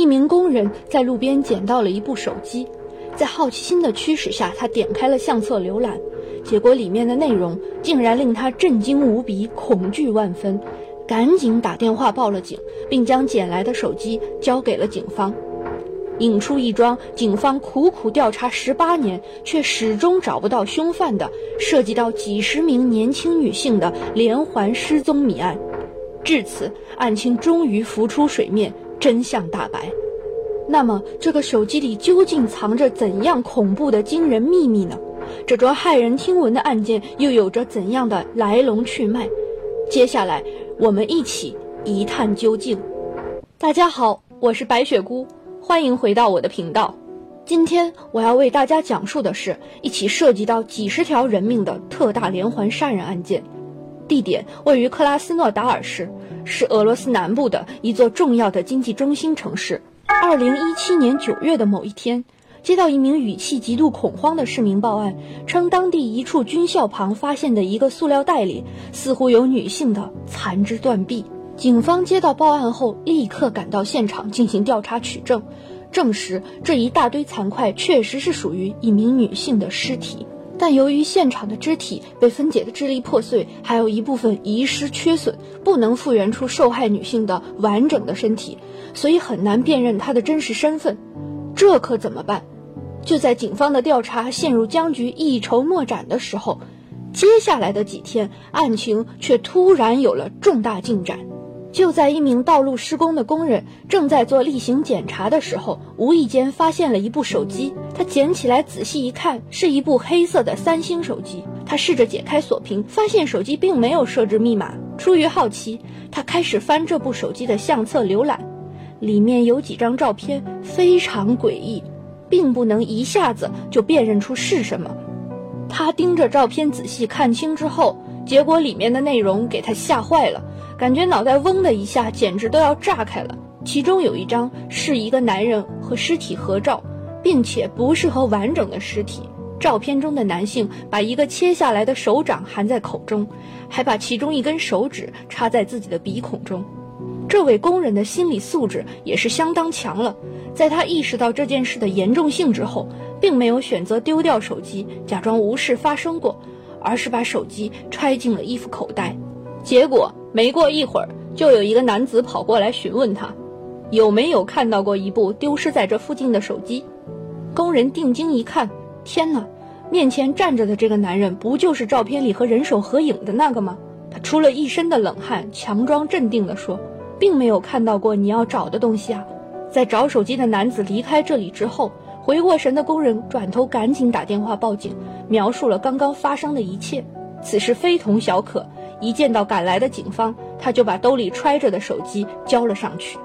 一名工人在路边捡到了一部手机，在好奇心的驱使下，他点开了相册浏览，结果里面的内容竟然令他震惊无比、恐惧万分，赶紧打电话报了警，并将捡来的手机交给了警方。引出一桩警方苦苦调查十八年却始终找不到凶犯的，涉及到几十名年轻女性的连环失踪谜案。至此，案情终于浮出水面，真相大白。那么，这个手机里究竟藏着怎样恐怖的惊人秘密呢？这桩骇人听闻的案件又有着怎样的来龙去脉？接下来，我们一起一探究竟。大家好，我是白雪姑。欢迎回到我的频道。今天我要为大家讲述的是一起涉及到几十条人命的特大连环杀人案件，地点位于克拉斯诺达尔市，是俄罗斯南部的一座重要的经济中心城市。二零一七年九月的某一天，接到一名语气极度恐慌的市民报案，称当地一处军校旁发现的一个塑料袋里似乎有女性的残肢断臂。警方接到报案后，立刻赶到现场进行调查取证，证实这一大堆残块确实是属于一名女性的尸体。但由于现场的肢体被分解的支离破碎，还有一部分遗失缺损，不能复原出受害女性的完整的身体，所以很难辨认她的真实身份。这可怎么办？就在警方的调查陷入僵局、一筹莫展的时候，接下来的几天，案情却突然有了重大进展。就在一名道路施工的工人正在做例行检查的时候，无意间发现了一部手机。他捡起来仔细一看，是一部黑色的三星手机。他试着解开锁屏，发现手机并没有设置密码。出于好奇，他开始翻这部手机的相册浏览，里面有几张照片非常诡异，并不能一下子就辨认出是什么。他盯着照片仔细看清之后，结果里面的内容给他吓坏了。感觉脑袋嗡的一下，简直都要炸开了。其中有一张是一个男人和尸体合照，并且不是和完整的尸体。照片中的男性把一个切下来的手掌含在口中，还把其中一根手指插在自己的鼻孔中。这位工人的心理素质也是相当强了，在他意识到这件事的严重性之后，并没有选择丢掉手机，假装无事发生过，而是把手机揣进了衣服口袋。结果没过一会儿，就有一个男子跑过来询问他，有没有看到过一部丢失在这附近的手机。工人定睛一看，天哪，面前站着的这个男人不就是照片里和人手合影的那个吗？他出了一身的冷汗，强装镇定地说，并没有看到过你要找的东西啊。在找手机的男子离开这里之后，回过神的工人转头赶紧打电话报警，描述了刚刚发生的一切。此事非同小可。一见到赶来的警方，他就把兜里揣着的手机交了上去。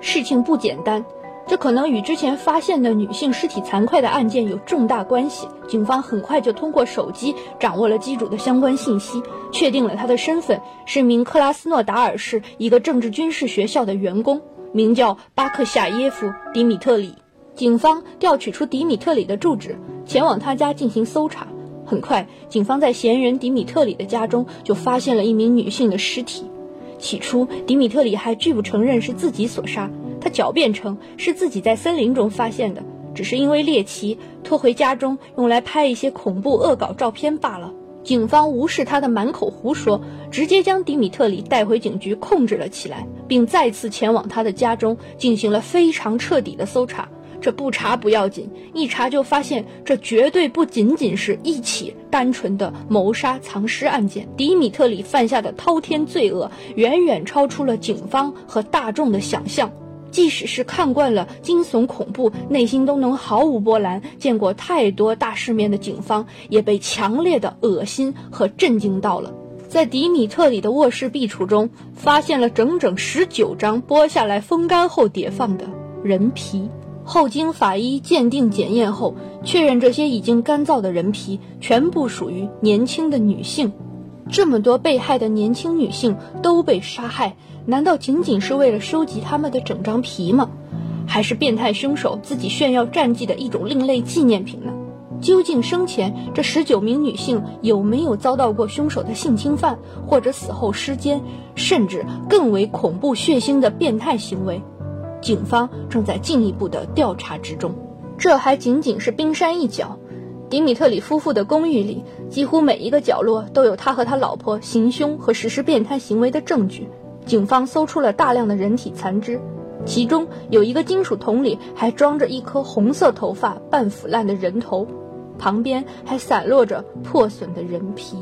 事情不简单，这可能与之前发现的女性尸体残块的案件有重大关系。警方很快就通过手机掌握了机主的相关信息，确定了他的身份是名克拉斯诺达尔市一个政治军事学校的员工，名叫巴克夏耶夫·迪米特里。警方调取出迪米特里的住址，前往他家进行搜查。很快，警方在嫌疑人迪米特里的家中就发现了一名女性的尸体。起初，迪米特里还拒不承认是自己所杀，他狡辩称是自己在森林中发现的，只是因为猎奇拖回家中用来拍一些恐怖恶搞照片罢了。警方无视他的满口胡说，直接将迪米特里带回警局控制了起来，并再次前往他的家中进行了非常彻底的搜查。这不查不要紧，一查就发现，这绝对不仅仅是一起单纯的谋杀藏尸案件。迪米特里犯下的滔天罪恶，远远超出了警方和大众的想象。即使是看惯了惊悚恐怖，内心都能毫无波澜，见过太多大世面的警方，也被强烈的恶心和震惊到了。在迪米特里的卧室壁橱中，发现了整整十九张剥下来风干后叠放的人皮。后经法医鉴定检验后，确认这些已经干燥的人皮全部属于年轻的女性。这么多被害的年轻女性都被杀害，难道仅仅是为了收集她们的整张皮吗？还是变态凶手自己炫耀战绩的一种另类纪念品呢？究竟生前这十九名女性有没有遭到过凶手的性侵犯，或者死后尸奸，甚至更为恐怖血腥的变态行为？警方正在进一步的调查之中。这还仅仅是冰山一角。迪米特里夫妇的公寓里，几乎每一个角落都有他和他老婆行凶和实施变态行为的证据。警方搜出了大量的人体残肢，其中有一个金属桶里还装着一颗红色头发、半腐烂的人头，旁边还散落着破损的人皮。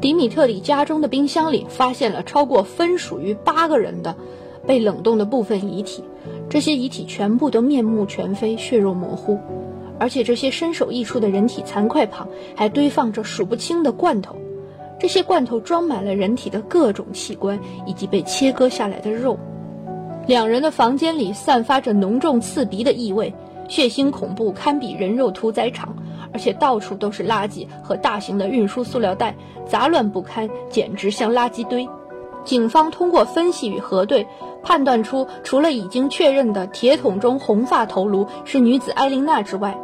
迪米特里家中的冰箱里发现了超过分属于八个人的被冷冻的部分遗体，这些遗体全部都面目全非、血肉模糊。而且这些身首异处的人体残块旁还堆放着数不清的罐头，这些罐头装满了人体的各种器官以及被切割下来的肉。两人的房间里散发着浓重刺鼻的异味，血腥恐怖堪比人肉屠宰场，而且到处都是垃圾和大型的运输塑料袋，杂乱不堪，简直像垃圾堆。警方通过分析与核对。判断出，除了已经确认的铁桶中红发头颅是女子艾琳娜之外，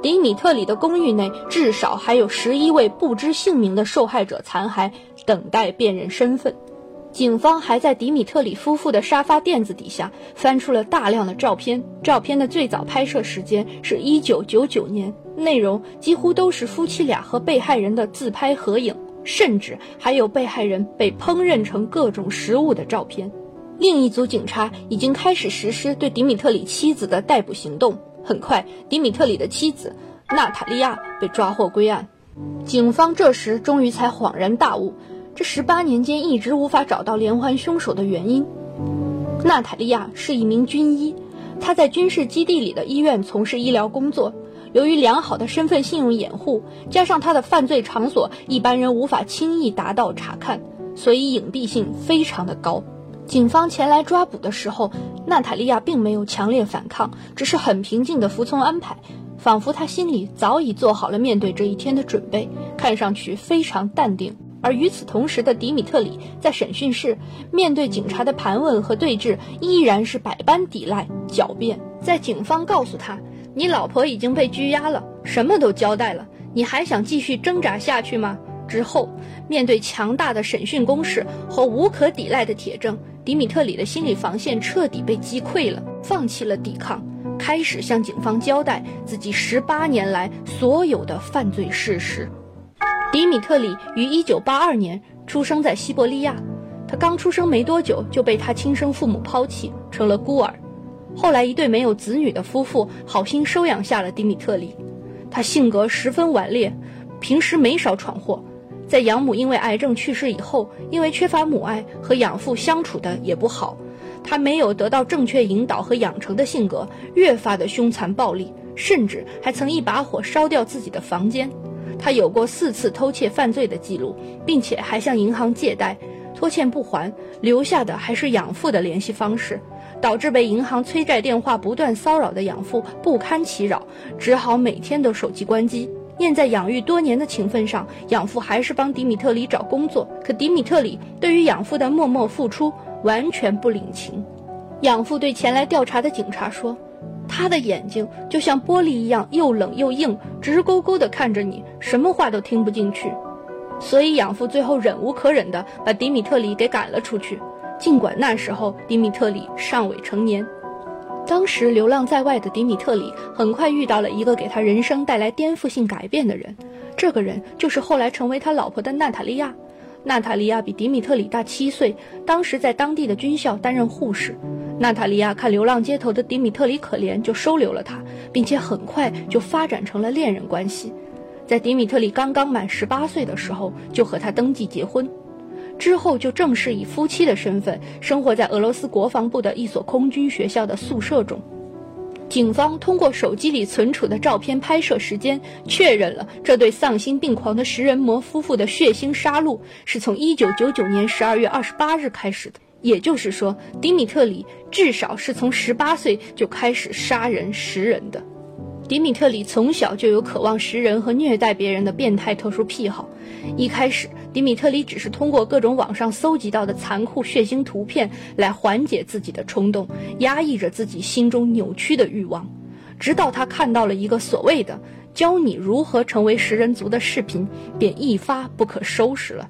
迪米特里的公寓内至少还有十一位不知姓名的受害者残骸等待辨认身份。警方还在迪米特里夫妇的沙发垫子底下翻出了大量的照片，照片的最早拍摄时间是一九九九年，内容几乎都是夫妻俩和被害人的自拍合影，甚至还有被害人被烹饪成各种食物的照片。另一组警察已经开始实施对迪米特里妻子的逮捕行动。很快，迪米特里的妻子娜塔莉亚被抓获归案。警方这时终于才恍然大悟，这十八年间一直无法找到连环凶手的原因。娜塔莉亚是一名军医，她在军事基地里的医院从事医疗工作。由于良好的身份信用掩护，加上他的犯罪场所一般人无法轻易达到查看，所以隐蔽性非常的高。警方前来抓捕的时候，娜塔莉亚并没有强烈反抗，只是很平静地服从安排，仿佛她心里早已做好了面对这一天的准备，看上去非常淡定。而与此同时的迪米特里在审讯室面对警察的盘问和对峙，依然是百般抵赖、狡辩。在警方告诉他：“你老婆已经被拘押了，什么都交代了，你还想继续挣扎下去吗？”之后，面对强大的审讯攻势和无可抵赖的铁证。迪米特里的心理防线彻底被击溃了，放弃了抵抗，开始向警方交代自己十八年来所有的犯罪事实。迪米特里于一九八二年出生在西伯利亚，他刚出生没多久就被他亲生父母抛弃，成了孤儿。后来，一对没有子女的夫妇好心收养下了迪米特里。他性格十分顽劣，平时没少闯祸。在养母因为癌症去世以后，因为缺乏母爱和养父相处的也不好，他没有得到正确引导和养成的性格越发的凶残暴力，甚至还曾一把火烧掉自己的房间。他有过四次偷窃犯罪的记录，并且还向银行借贷，拖欠不还，留下的还是养父的联系方式，导致被银行催债电话不断骚扰的养父不堪其扰，只好每天都手机关机。念在养育多年的情分上，养父还是帮迪米特里找工作。可迪米特里对于养父的默默付出完全不领情。养父对前来调查的警察说：“他的眼睛就像玻璃一样，又冷又硬，直勾勾地看着你，什么话都听不进去。”所以养父最后忍无可忍地把迪米特里给赶了出去。尽管那时候迪米特里尚未成年。当时流浪在外的迪米特里很快遇到了一个给他人生带来颠覆性改变的人，这个人就是后来成为他老婆的娜塔莉亚。娜塔莉亚比迪米特里大七岁，当时在当地的军校担任护士。娜塔莉亚看流浪街头的迪米特里可怜，就收留了他，并且很快就发展成了恋人关系。在迪米特里刚刚满十八岁的时候，就和他登记结婚。之后就正式以夫妻的身份生活在俄罗斯国防部的一所空军学校的宿舍中。警方通过手机里存储的照片拍摄时间，确认了这对丧心病狂的食人魔夫妇的血腥杀戮是从1999年12月28日开始的。也就是说，迪米特里至少是从18岁就开始杀人食人的。迪米特里从小就有渴望食人和虐待别人的变态特殊癖好。一开始，迪米特里只是通过各种网上搜集到的残酷血腥图片来缓解自己的冲动，压抑着自己心中扭曲的欲望。直到他看到了一个所谓的“教你如何成为食人族”的视频，便一发不可收拾了。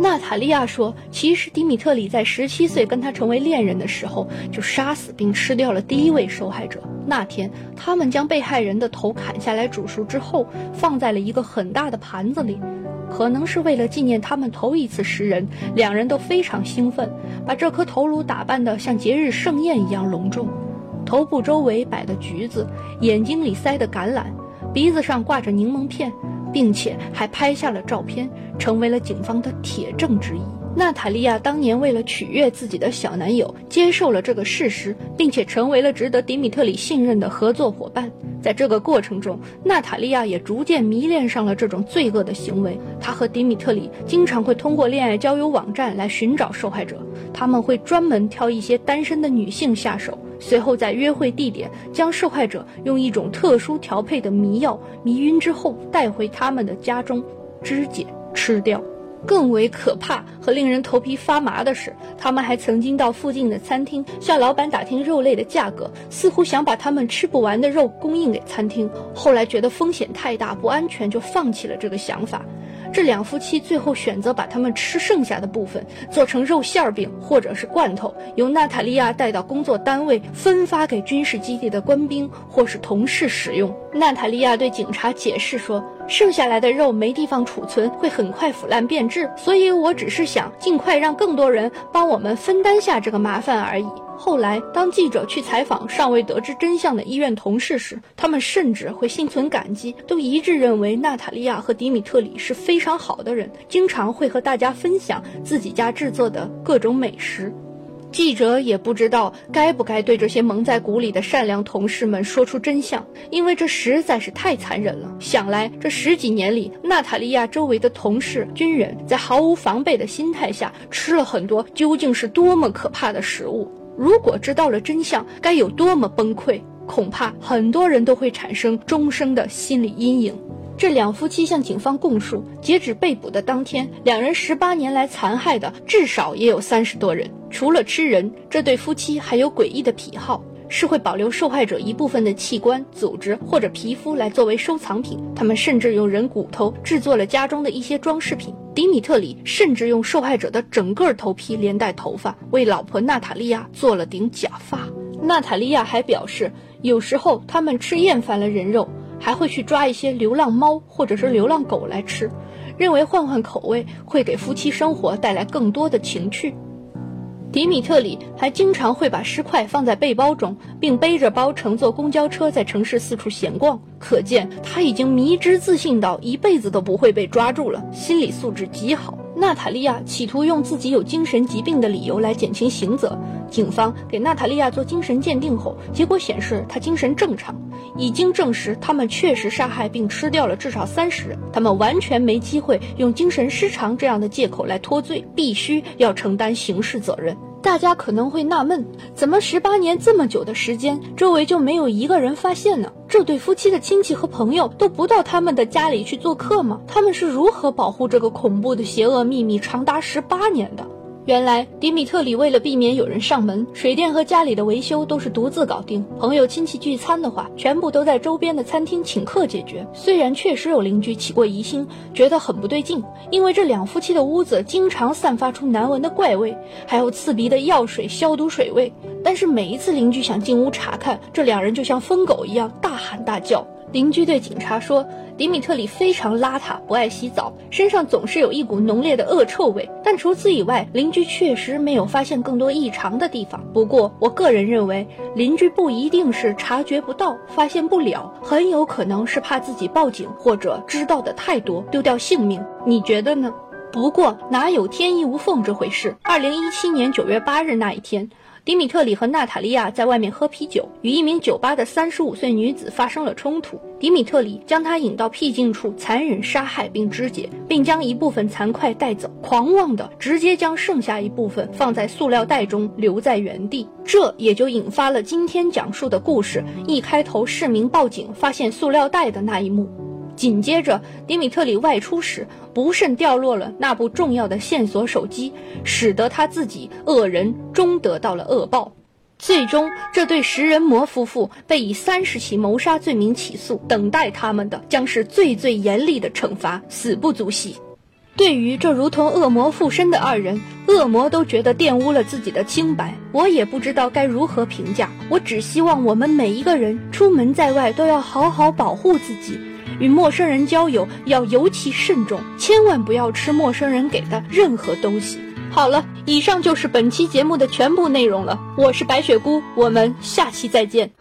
娜塔莉亚说：“其实迪米特里在十七岁跟他成为恋人的时候，就杀死并吃掉了第一位受害者。那天，他们将被害人的头砍下来煮熟之后，放在了一个很大的盘子里，可能是为了纪念他们头一次食人。两人都非常兴奋，把这颗头颅打扮得像节日盛宴一样隆重，头部周围摆的橘子，眼睛里塞的橄榄，鼻子上挂着柠檬片。”并且还拍下了照片，成为了警方的铁证之一。娜塔莉亚当年为了取悦自己的小男友，接受了这个事实，并且成为了值得迪米特里信任的合作伙伴。在这个过程中，娜塔莉亚也逐渐迷恋上了这种罪恶的行为。她和迪米特里经常会通过恋爱交友网站来寻找受害者，他们会专门挑一些单身的女性下手。随后，在约会地点将受害者用一种特殊调配的迷药迷晕之后，带回他们的家中肢解吃掉。更为可怕和令人头皮发麻的是，他们还曾经到附近的餐厅向老板打听肉类的价格，似乎想把他们吃不完的肉供应给餐厅。后来觉得风险太大，不安全，就放弃了这个想法。这两夫妻最后选择把他们吃剩下的部分做成肉馅饼或者是罐头，由娜塔莉亚带到工作单位分发给军事基地的官兵或是同事使用。娜塔莉亚对警察解释说：“剩下来的肉没地方储存，会很快腐烂变质，所以我只是想尽快让更多人帮我们分担下这个麻烦而已。”后来，当记者去采访尚未得知真相的医院同事时，他们甚至会心存感激，都一致认为娜塔莉亚和迪米特里是非常好的人，经常会和大家分享自己家制作的各种美食。记者也不知道该不该对这些蒙在鼓里的善良同事们说出真相，因为这实在是太残忍了。想来这十几年里，娜塔莉亚周围的同事、军人在毫无防备的心态下吃了很多究竟是多么可怕的食物。如果知道了真相，该有多么崩溃！恐怕很多人都会产生终生的心理阴影。这两夫妻向警方供述，截止被捕的当天，两人十八年来残害的至少也有三十多人。除了吃人，这对夫妻还有诡异的癖好。是会保留受害者一部分的器官、组织或者皮肤来作为收藏品。他们甚至用人骨头制作了家中的一些装饰品。迪米特里甚至用受害者的整个头皮连带头发为老婆娜塔莉亚做了顶假发。娜塔莉亚还表示，有时候他们吃厌烦了人肉，还会去抓一些流浪猫或者是流浪狗来吃，认为换换口味会给夫妻生活带来更多的情趣。迪米特里还经常会把尸块放在背包中，并背着包乘坐公交车在城市四处闲逛。可见他已经迷之自信到一辈子都不会被抓住了，心理素质极好。娜塔莉亚企图用自己有精神疾病的理由来减轻刑责。警方给娜塔莉亚做精神鉴定后，结果显示她精神正常。已经证实，他们确实杀害并吃掉了至少三十人。他们完全没机会用精神失常这样的借口来脱罪，必须要承担刑事责任。大家可能会纳闷，怎么十八年这么久的时间，周围就没有一个人发现呢？这对夫妻的亲戚和朋友都不到他们的家里去做客吗？他们是如何保护这个恐怖的邪恶秘密长达十八年的？原来迪米特里为了避免有人上门，水电和家里的维修都是独自搞定。朋友亲戚聚餐的话，全部都在周边的餐厅请客解决。虽然确实有邻居起过疑心，觉得很不对劲，因为这两夫妻的屋子经常散发出难闻的怪味，还有刺鼻的药水消毒水味。但是每一次邻居想进屋查看，这两人就像疯狗一样大喊大叫。邻居对警察说：“迪米特里非常邋遢，不爱洗澡，身上总是有一股浓烈的恶臭味。但除此以外，邻居确实没有发现更多异常的地方。不过，我个人认为，邻居不一定是察觉不到、发现不了，很有可能是怕自己报警或者知道的太多，丢掉性命。你觉得呢？不过，哪有天衣无缝这回事？二零一七年九月八日那一天。”迪米特里和娜塔莉亚在外面喝啤酒，与一名酒吧的三十五岁女子发生了冲突。迪米特里将她引到僻静处，残忍杀害并肢解，并将一部分残块带走，狂妄的直接将剩下一部分放在塑料袋中留在原地。这也就引发了今天讲述的故事。一开头，市民报警发现塑料袋的那一幕。紧接着，迪米特里外出时不慎掉落了那部重要的线索手机，使得他自己恶人终得到了恶报。最终，这对食人魔夫妇被以三十起谋杀罪名起诉，等待他们的将是最最严厉的惩罚，死不足惜。对于这如同恶魔附身的二人，恶魔都觉得玷污了自己的清白。我也不知道该如何评价。我只希望我们每一个人出门在外都要好好保护自己，与陌生人交友要尤其慎重，千万不要吃陌生人给的任何东西。好了，以上就是本期节目的全部内容了。我是白雪姑，我们下期再见。